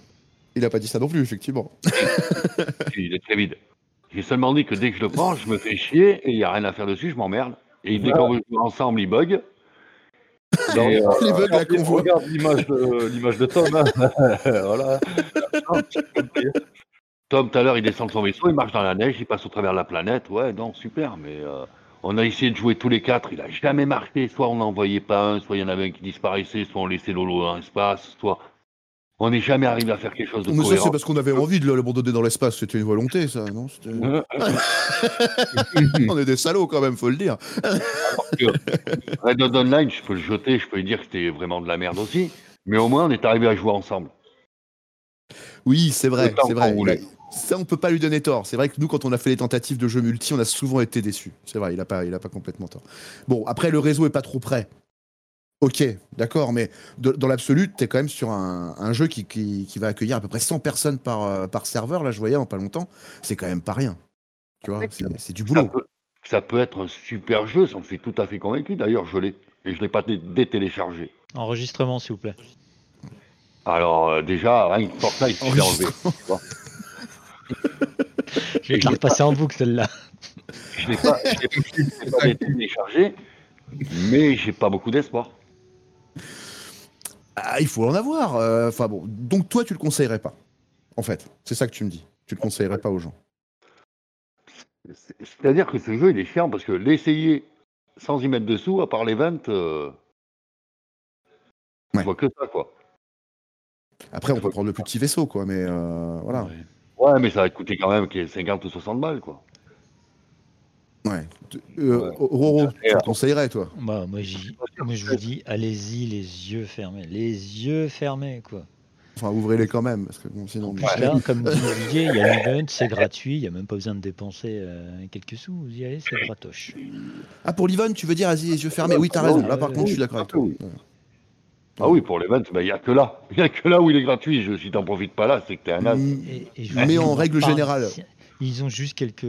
Il a pas dit ça non plus, effectivement. Il est très vide. J'ai seulement dit que dès que je le prends, je me fais chier et il n'y a rien à faire dessus, je m'emmerde. Et dès qu'on veut jouer ensemble, il bug. Euh, Les bugs là qu'on voit. regarde l'image de, l'image de Tom. hein. voilà. Tom, tout à l'heure, il descend de son vaisseau, il marche dans la neige, il passe au travers de la planète. Ouais, non, super, mais euh, on a essayé de jouer tous les quatre, il a jamais marché. Soit on n'en voyait pas un, soit il y en avait un qui disparaissait, soit on laissait Lolo dans l'espace, soit on n'est jamais arrivé à faire quelque chose de Mais ça, c'est parce qu'on avait envie de l'abandonner dans l'espace. C'était une volonté, ça, non On est des salauds quand même, faut le dire. Red Dead Online, je peux le jeter, je peux lui dire que c'était vraiment de la merde aussi. Mais au moins, on est arrivé à jouer ensemble. Oui, c'est vrai, c'est vrai. Ça, on peut pas lui donner tort. C'est vrai que nous, quand on a fait les tentatives de jeux multi, on a souvent été déçus. C'est vrai, il a pas, il a pas complètement tort. Bon, après, le réseau est pas trop prêt. Ok, d'accord, mais de- dans l'absolu, tu es quand même sur un, un jeu qui, qui- qui va accueillir à peu près 100 personnes par, euh, par serveur. Là, je voyais en pas longtemps. C'est quand même pas rien. Tu vois, c'est du Ça boulot. peut, ça peut être un super jeu, ça me fait tout à fait convaincu. D'ailleurs, je l'ai. Et je l'ai pas dé- détéléchargé. Enregistrement, s'il vous plaît. Alors, euh, déjà, rien que Fortnite, je l'ai enlevé. tu vois. Je vais te la repasser en boucle, celle-là. Je l'ai pas, je l'ai pas- je l'ai pas détéléchargé, mais j'ai pas beaucoup d'espoir. Ah, il faut en avoir. euh, Enfin bon, donc toi, tu le conseillerais pas. En fait, c'est ça que tu me dis. Tu le conseillerais pas aux gens. C'est- C'est-à-dire que ce jeu, il est chiant parce que l'essayer sans y mettre dessous, à part les ventes, euh, Ouais. je vois que ça, quoi. Après, on peut prendre le plus petit vaisseau, quoi. Mais euh, voilà. Ouais, mais ça va te coûter quand même 50 ou 60 balles, quoi. Ouais. Tu- euh, Roro, tu le conseillerais, toi? Bah, moi, moi, je vous dis, allez-y, les yeux fermés. Les yeux fermés, quoi. Enfin, ouvrez-les quand même, parce que bon, sinon. Puis là, comme dit Olivier, il y a l'event, c'est gratuit, il n'y a même pas besoin de dépenser euh, quelques sous, vous y allez, c'est gratoche. Ah, pour l'Yvonne, tu veux dire, vas-y, les yeux fermés? Oui, t'as raison. Là, par contre, je suis d'accord avec toi. Ah oui, pour l'event, il n'y a que là. Il n'y a que là où il est gratuit. Je, si t'en profites pas là, c'est que t'es un as. Et- et je vous Mais en règle générale. Ils ont juste quelques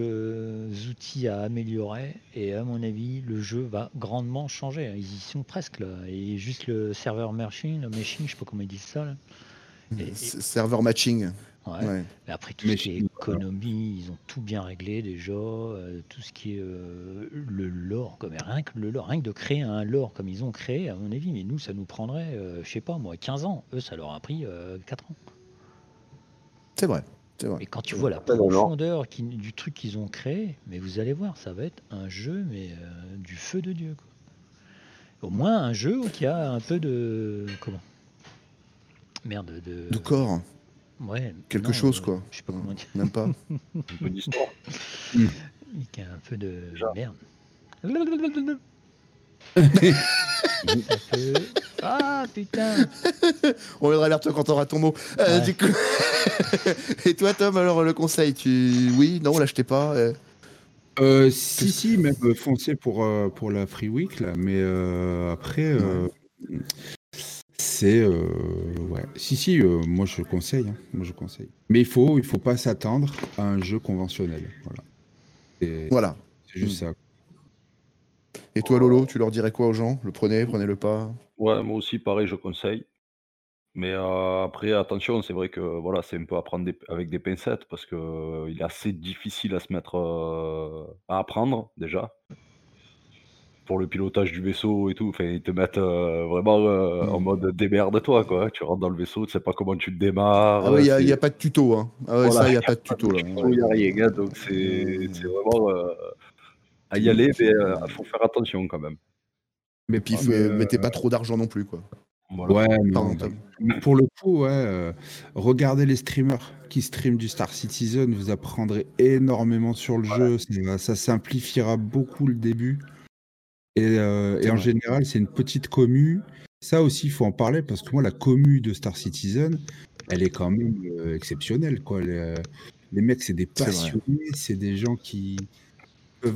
outils à améliorer et à mon avis, le jeu va grandement changer. Ils y sont presque là. Et juste le serveur machine, le machine, je sais pas comment ils disent ça. Là. Et- S- Serveur matching. Ouais. Ouais. Et après tout ce qui est économie, ils ont tout bien réglé déjà. euh, tout ce qui est euh, le lore, comme rien que le lore, rien que de créer un lore comme ils ont créé, à mon avis, mais nous ça nous prendrait, euh, je sais pas moi, 15 ans. Eux ça leur a pris euh, 4 ans. C'est vrai. Et quand tu vois la profondeur qui- du truc qu'ils ont créé, mais vous allez voir, ça va être un jeu, mais euh, du feu de Dieu. quoi. Au moins un jeu qui a un peu de. Comment? Merde, de. De corps. Ouais. Quelque non, chose, euh, quoi. Je sais pas comment dire. Même pas. Un peu d'histoire. Qui a un peu de merde. Ah putain On reviendra vers toi quand t'auras ton mot. Euh, Ouais. du coup- Et toi, Tom, alors le conseil, tu. Oui, non, l'achetez pas. euh. Euh, si, si, même foncez pour, euh, pour la Free Week, là, mais euh, après, euh, c'est. euh, ouais. Si, si, euh, moi je conseille. hein, moi je conseille. Mais il faut, il faut pas s'attendre à un jeu conventionnel. Voilà. Et Voilà. C'est juste ça. Et toi, Lolo, tu leur dirais quoi aux gens? Le prenez, prenez-le pas? Ouais, moi aussi, pareil, je conseille. Mais euh, après, attention, c'est vrai que voilà, c'est un peu à prendre des- avec des pincettes parce que euh, il est assez difficile à se mettre euh, à apprendre déjà. Pour le pilotage du vaisseau et tout, enfin, ils te mettent vraiment en mode démerde-toi, quoi. Tu rentres dans le vaisseau, tu sais pas comment tu le démarres. Ah ouais, il n'y a, pas de tuto. Hein. Ah ouais, Voilà, ça, il n'y a pas de tuto. là. tuto, y a rien, hein, donc c'est c'est vraiment à y aller, mais il faut faire attention quand même. Mais puis, Ah, mais, euh, mettez pas trop d'argent non plus, quoi. Ouais, mais pour le coup, ouais, euh, regardez les streamers qui streament du Star Citizen, vous apprendrez énormément sur le jeu, ça, ça simplifiera beaucoup le début. Et, euh, en général, c'est une petite commu. Ça aussi, il faut en parler parce que moi, la commu de Star Citizen, elle est quand même euh, exceptionnelle. Quoi. Les, les mecs, c'est des passionnés, c'est des gens qui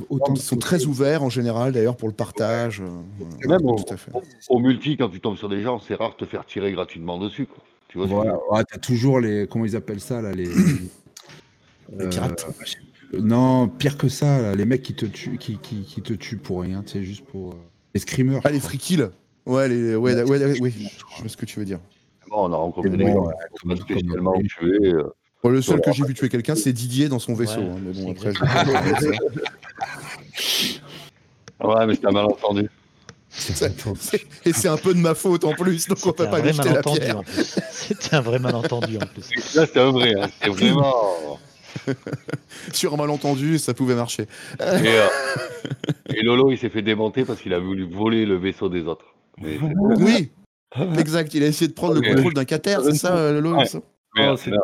autant. Ils sont très ouverts en général, d'ailleurs, pour le partage. euh, même au, tout à fait. au multi, quand tu tombes sur des gens, c'est rare de te faire tirer gratuitement dessus. Quoi. Tu vois Voilà, ouais, t'as toujours les. Comment ils appellent ça là Les, Les pirates. sais plus. non, pire que ça, là, les mecs qui te tuent, qui, qui, qui te tuent pour rien, tu sais, juste pour. euh, Les screamers. Ah, les free kills Ouais, les... ouais, ouais, ouais, oui, je vois ce que tu veux dire. Bon, on a rencontré C'est des gens ouais, qui spécialement tués. Bon, le seul que j'ai vu tuer quelqu'un, c'est Didier dans son vaisseau. Ouais, hein, mais bon, c'est après, je. Ouais, mais un malentendu. Et c'est un peu de ma faute en plus, donc on peut C'était pas un lui vrai jeter la malentendu pierre. en plus. C'était un vrai malentendu en plus. Là, c'était un vrai. Hein. C'était vraiment. Sur un malentendu, ça pouvait marcher. Et, euh, et Lolo, il s'est fait démonter parce qu'il a voulu voler le vaisseau des autres. Mais Oui, exact. Il a essayé de prendre le contrôle d'un cater, c'est ça, euh, Lolo Ouais. Non, c'était,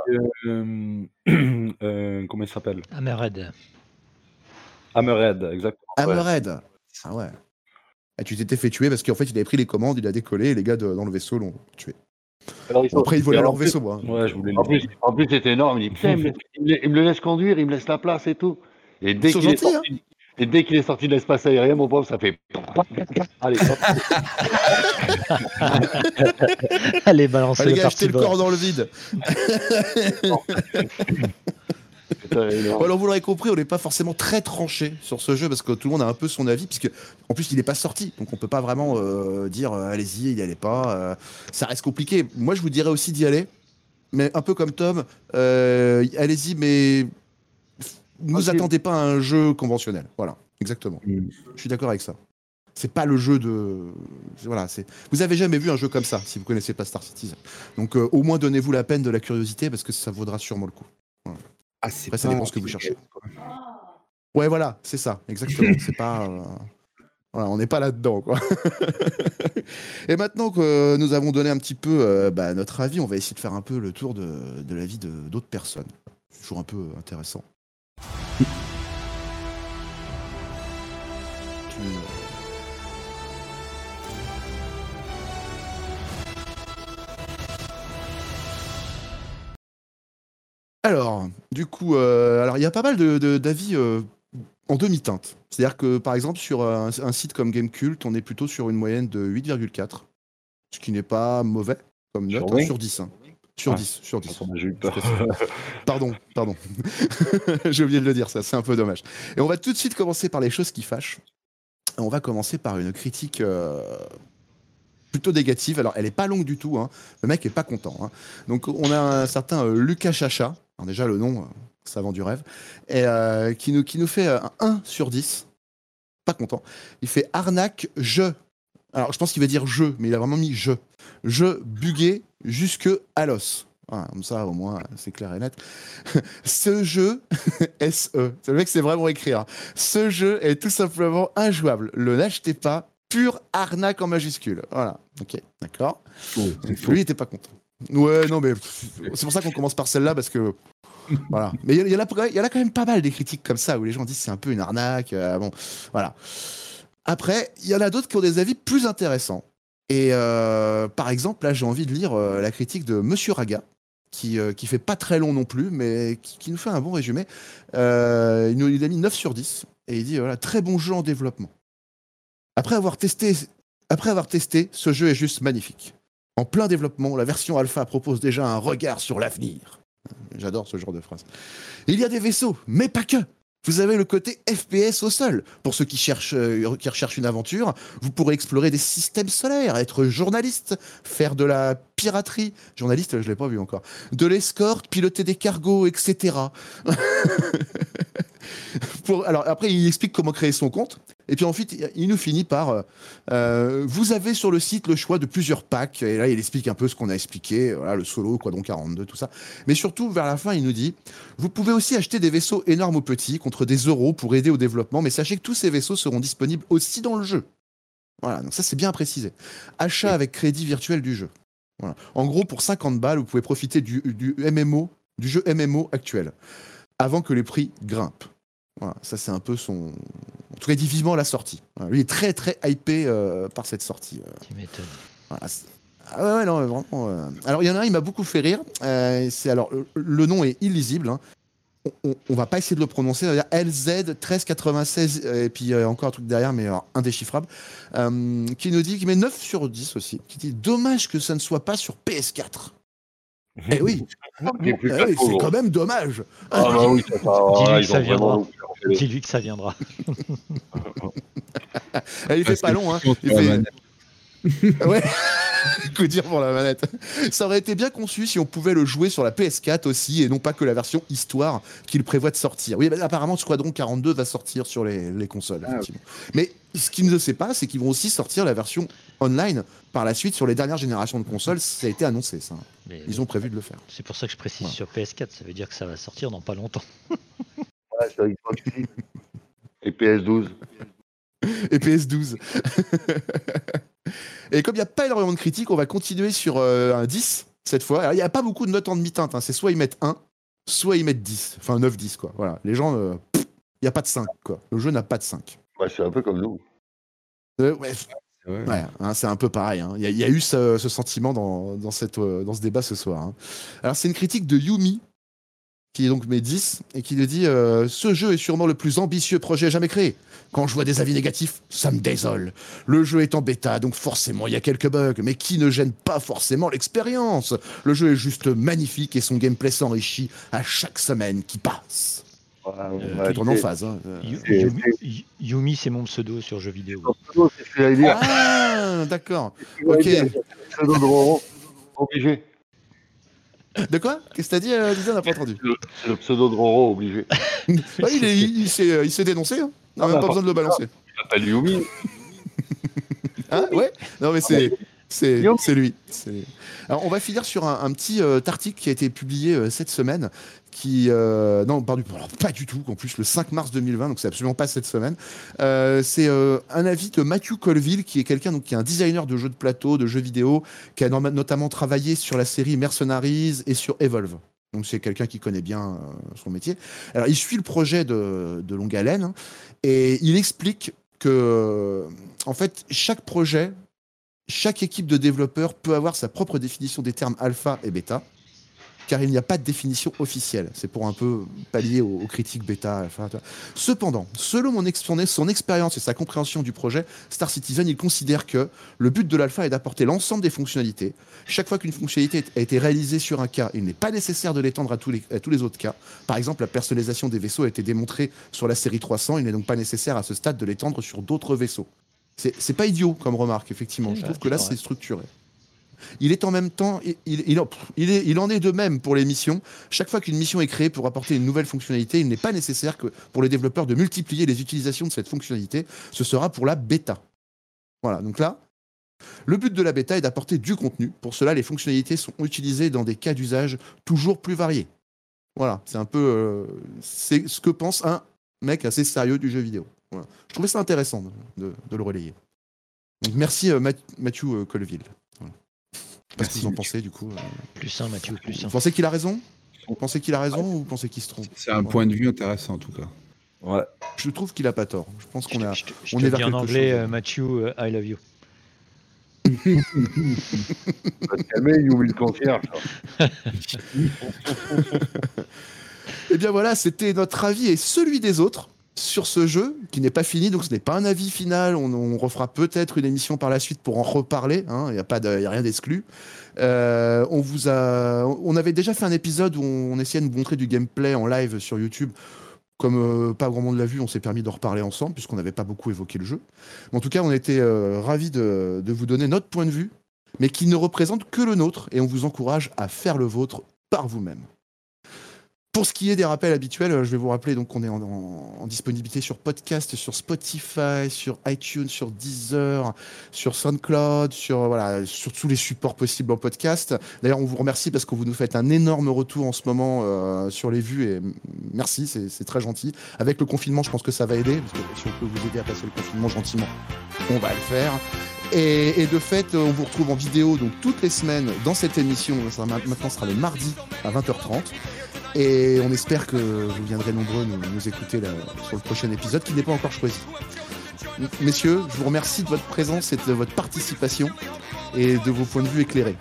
euh, euh, comment il s'appelle? Hammerhead. Hammerhead, exactement. ouais. Hammerhead. Ah ouais. Et tu t'étais fait tuer parce qu'en fait, il avait pris les commandes, il a décollé et les gars de- dans le vaisseau l'ont tué. Alors, ils sont- après, ils volaient en leur plus- vaisseau. hein. Ouais, je voulais le En plus, en plus c'était énorme. Il dit Putain, il me, laisse- il me laisse- il me le laisse conduire, il me laisse la place et tout. Et dès Ils sont qu'il est, gentils, sorti, et dès qu'il est sorti de l'espace aérien, mon pauvre, ça fait. Allez, hop. Allez, balancer Allez, le gars, jetez le corps dans le vide. Alors vous l'aurez compris, on n'est pas forcément très tranché sur ce jeu parce que tout le monde a un peu son avis, puisque en plus il n'est pas sorti, donc on peut pas vraiment euh, dire euh, allez-y, il n'y allait pas. euh, ça reste compliqué. Moi je vous dirais aussi d'y aller, mais un peu comme Tom, euh, allez-y, mais ne vous attendez pas à un jeu conventionnel. Voilà, exactement. Mm. Je suis d'accord avec ça. C'est pas le jeu de. Voilà, c'est. Vous avez jamais vu un jeu comme ça si vous connaissez pas Star Citizen. Donc euh, au moins donnez-vous la peine de la curiosité parce que ça vaudra sûrement le coup. Ah, c'est Après, ça dépend ce que vous cherchez. Ouais, voilà, c'est ça, exactement. c'est pas. euh, Voilà, on n'est pas là-dedans, quoi. Et maintenant que nous avons donné un petit peu euh, bah, notre avis, on va essayer de faire un peu le tour de, de la vie de- d'autres personnes. C'est toujours un peu intéressant. Alors, du coup, euh, alors il y a pas mal de- d'avis euh, en demi-teinte. C'est-à-dire que, par exemple, sur un, un site comme Gamecult, on est plutôt sur une moyenne de 8,4, ce qui n'est pas mauvais comme note, Sur hein, sur 10. hein. Sur Ah, 10, sur 10. J'ai eu peur. Pardon, pardon. J'ai oublié de le dire, ça, c'est un peu dommage. Et on va tout de suite commencer par les choses qui fâchent. On va commencer par une critique euh, plutôt négative. Alors, elle est pas longue du tout. hein. Le mec est pas content. hein. Donc, on a un certain euh, Lucas Chacha. Alors, déjà, le nom, euh, ça vend du rêve. Et euh, qui, nous, qui nous fait euh, un 1 sur 10. Pas content. Il fait arnaque, je. Alors, je pense qu'il va dire je, mais il a vraiment mis je. Je bugué jusque à l'os. Voilà, comme ça, au moins, c'est clair et net. Ce jeu, SE, le mec, c'est vraiment écrit. hein. Ce jeu est tout simplement injouable. Le n'achetez pas, pure arnaque en majuscule. Voilà, ok, d'accord. Lui, il était pas content. Ouais, non, mais c'est pour ça qu'on commence par celle-là, parce que. Voilà. Mais il y, en a- il y en a quand même pas mal des critiques comme ça, où les gens disent c'est un peu une arnaque. euh, bon, voilà. Après, il y en a d'autres qui ont des avis plus intéressants. Et euh, par exemple, là, j'ai envie de lire euh, la critique de Monsieur Raga, qui, euh, qui fait pas très long non plus, mais qui, nous fait un bon résumé. Euh, il, nous, il a mis 9 sur 10, et il dit voilà, très bon jeu en développement. Après avoir testé, après avoir testé, ce jeu est juste magnifique. En plein développement, la version alpha propose déjà un regard sur l'avenir. J'adore ce genre de phrase. Il y a des vaisseaux, mais pas que. Vous avez le côté FPS au sol. Pour ceux qui cherchent, euh, qui recherchent une aventure, vous pourrez explorer des systèmes solaires, être journaliste, faire de la piraterie. Journaliste, je l'ai pas vu encore. De l'escorte, piloter des cargos, etc. Pour- alors après, il explique comment créer son compte. Et puis ensuite, il- il nous finit par euh, euh, Vous avez sur le site le choix de plusieurs packs. Et là, il explique un peu ce qu'on a expliqué, voilà, le solo, Quadron 42, tout ça. Mais surtout, vers la fin, il nous dit Vous pouvez aussi acheter des vaisseaux énormes ou petits contre des euros pour aider au développement. Mais sachez que tous ces vaisseaux seront disponibles aussi dans le jeu. Voilà, donc ça, c'est bien précisé. Achat avec crédit virtuel du jeu. Voilà. En gros, pour 50 balles, vous pouvez profiter du, du MMO, du jeu MMO actuel, avant que les prix grimpent. Voilà, ça c'est un peu son. Tout cas, il dit vivement la sortie. Lui est très très hypé euh, par cette sortie. euh. Tu m'étonnes. Voilà, ah ouais, ouais, non, vraiment. euh. Alors, il y en a un, il m'a beaucoup fait rire. C'est alors le, nom est illisible. hein. On, on- on va pas essayer de le prononcer. Ça veut dire LZ 1396 euh, et puis euh, encore un truc derrière, mais alors, indéchiffrable. Euh, qui nous dit, qui met 9 sur 10 aussi. Qui dit dommage que ça ne soit pas sur PS4. Eh oui, Eh oui, c'est quand même dommage. Ah bah oui, ça, Dis-lui que ça viendra. Dis-lui que ça viendra. Il fait pas long, hein. Il fait-. Ouais. Coup dire pour la manette. Ça aurait été bien conçu si on pouvait le jouer sur la PS4 aussi et non pas que la version histoire qu'il prévoit de sortir. Oui, bah, apparemment Squadron 42 va sortir sur les, les consoles. Ah, effectivement. Mais ce qu'ils ne sait pas, c'est qu'ils vont aussi sortir la version online par la suite sur les dernières générations de consoles. Ça a été annoncé, ça. Mais Ils ont prévu de le faire. C'est pour ça que je précise Voilà. sur PS4, ça veut dire que ça va sortir dans pas longtemps. Ouais. Et PS12. et PS12. et comme il n'y a pas énormément de critiques, on va continuer sur euh, un 10 cette fois. Alors, il n'y a pas beaucoup de notes en demi-teinte. hein. C'est soit ils mettent 1, soit ils mettent 10. Enfin 9-10 quoi. Voilà. Les gens, euh, il n'y a pas de 5 quoi. Le jeu n'a pas de 5. Ouais, c'est un peu comme nous. Euh, ouais, Ouais. ouais, hein, c'est un peu pareil. hein. Il y, a- il y a eu ce, ce sentiment dans, dans, cette, euh, dans ce débat ce soir. hein. Alors, c'est une critique de Yumi, qui est donc mes 10, et qui nous dit euh, Ce jeu est sûrement le plus ambitieux projet jamais créé. Quand je vois des avis négatifs, ça me désole. Le jeu est en bêta, donc forcément il y a quelques bugs, mais qui ne gêne pas forcément l'expérience? Le jeu est juste magnifique et son gameplay s'enrichit à chaque semaine qui passe. Ouais, Euh, Tout en emphase. hein. Euh, Yumi, Yu- Yumi, c'est mon pseudo sur jeux vidéo. c'est ce que j'allais dire. Ah, d'accord. Ok. Pseudo de Roro. Obligé. De quoi? Qu'est-ce que t'as dit, euh, Lisa On n'a pas entendu. Le- le pseudo de Roro, obligé. Ouais, il est- il- il s'est euh, il s'est dénoncé. Hein. On n'a Ah, même bah, pas besoin de le balancer. Il s'appelle Yumi. Hein? Ouais Non, mais c'est. C'est lui. C'est- Alors, on va finir sur un, un petit euh, article qui a été publié euh, cette semaine, qui euh, non, pas du, tout. En plus, le 5 mars 2020, donc c'est absolument pas cette semaine. Euh, c'est euh, un avis de Matthew Colville, qui est quelqu'un donc qui est un designer de jeux de plateau, de jeux vidéo, qui a notamment travaillé sur la série Mercenaries et sur Evolve. Donc c'est quelqu'un qui connaît bien son métier. Alors il suit le projet de, de longue haleine hein, et il explique que en fait chaque projet, chaque équipe de développeurs peut avoir sa propre définition des termes alpha et bêta. Car il n'y a pas de définition officielle. C'est pour un peu pallier aux, aux critiques bêta. Cependant, selon mon ex- son, expérience et sa compréhension du projet, Star Citizen, il considère que le but de l'alpha est d'apporter l'ensemble des fonctionnalités. Chaque fois qu'une fonctionnalité a été réalisée sur un cas, il n'est pas nécessaire de l'étendre à, tous les- à tous les autres cas. Par exemple, la personnalisation des vaisseaux a été démontrée sur la série 300, il n'est donc pas nécessaire à ce stade de l'étendre sur d'autres vaisseaux. C'est pas idiot comme remarque, effectivement. Je trouve que là, c'est structuré. Il est en même temps, il, est- en est de même pour les missions. Chaque fois qu'une mission est créée pour apporter une nouvelle fonctionnalité, il n'est pas nécessaire que pour les développeurs de multiplier les utilisations de cette fonctionnalité. Ce sera pour la bêta. Voilà, donc là, le but de la bêta est d'apporter du contenu. Pour cela, les fonctionnalités sont utilisées dans des cas d'usage toujours plus variés. Voilà, c'est un peu euh, c'est ce que pense un mec assez sérieux du jeu vidéo. Je trouvais ça intéressant de, le relayer. Merci euh, Math- Mathieu euh, Colville. Qu'est-ce que vous en Mathieu. pensez du coup euh Plus un, Mathieu, plus un. Vous pensez qu'il a raison? Vous pensez qu'il a raison ou vous pensez qu'il se trompe? C'est un point de vue intéressant en tout cas. Ouais. Je trouve qu'il a pas tort. Je pense qu'on a. Je on te est vers dis en anglais, chose. euh, Matthew, euh, I love you. Va te calmer, il oublie le concierge. Eh bien voilà, c'était notre avis et celui des autres sur ce jeu qui n'est pas fini, donc ce n'est pas un avis final. On, refera peut-être une émission par la suite pour en reparler. hein, Il n'y a pas, de- y a rien d'exclu. Euh, on vous a, on avait déjà fait un épisode où on, essayait de vous montrer du gameplay en live sur YouTube. Comme euh, pas grand monde l'a vu, on s'est permis d'en reparler ensemble puisqu'on n'avait pas beaucoup évoqué le jeu. En tout cas, on était euh, ravis de vous donner notre point de vue, mais qui ne représente que le nôtre et on vous encourage à faire le vôtre par vous-même. Pour ce qui est des rappels habituels, euh, je vais vous rappeler donc qu'on est en, disponibilité sur podcast, sur Spotify, sur iTunes, sur Deezer, sur SoundCloud, sur euh, voilà, sur tous les supports possibles en podcast. D'ailleurs, on vous remercie parce que vous nous faites un énorme retour en ce moment euh, sur les vues et merci, c'est c'est très gentil. Avec le confinement, je pense que ça va aider parce que si on peut vous aider à passer le confinement gentiment, on va le faire. Et, et de fait, euh, on vous retrouve en vidéo donc toutes les semaines dans cette émission. Ça, maintenant, ce sera le mardi à 20h30. Et on espère que vous viendrez nombreux nous, nous écouter là, sur le prochain épisode qui n'est pas encore choisi. Messieurs, je vous remercie de votre présence et de votre participation et de vos points de vue éclairés.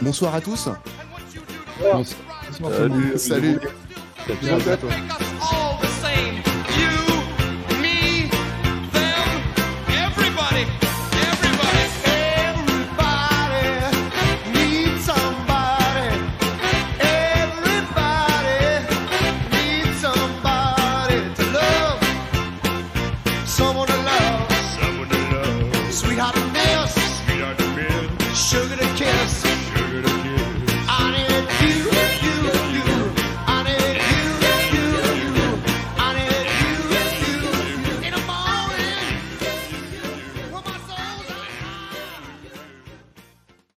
Bonsoir à tous. Bonsoir. Salut. Salut. Salut. Bientôt.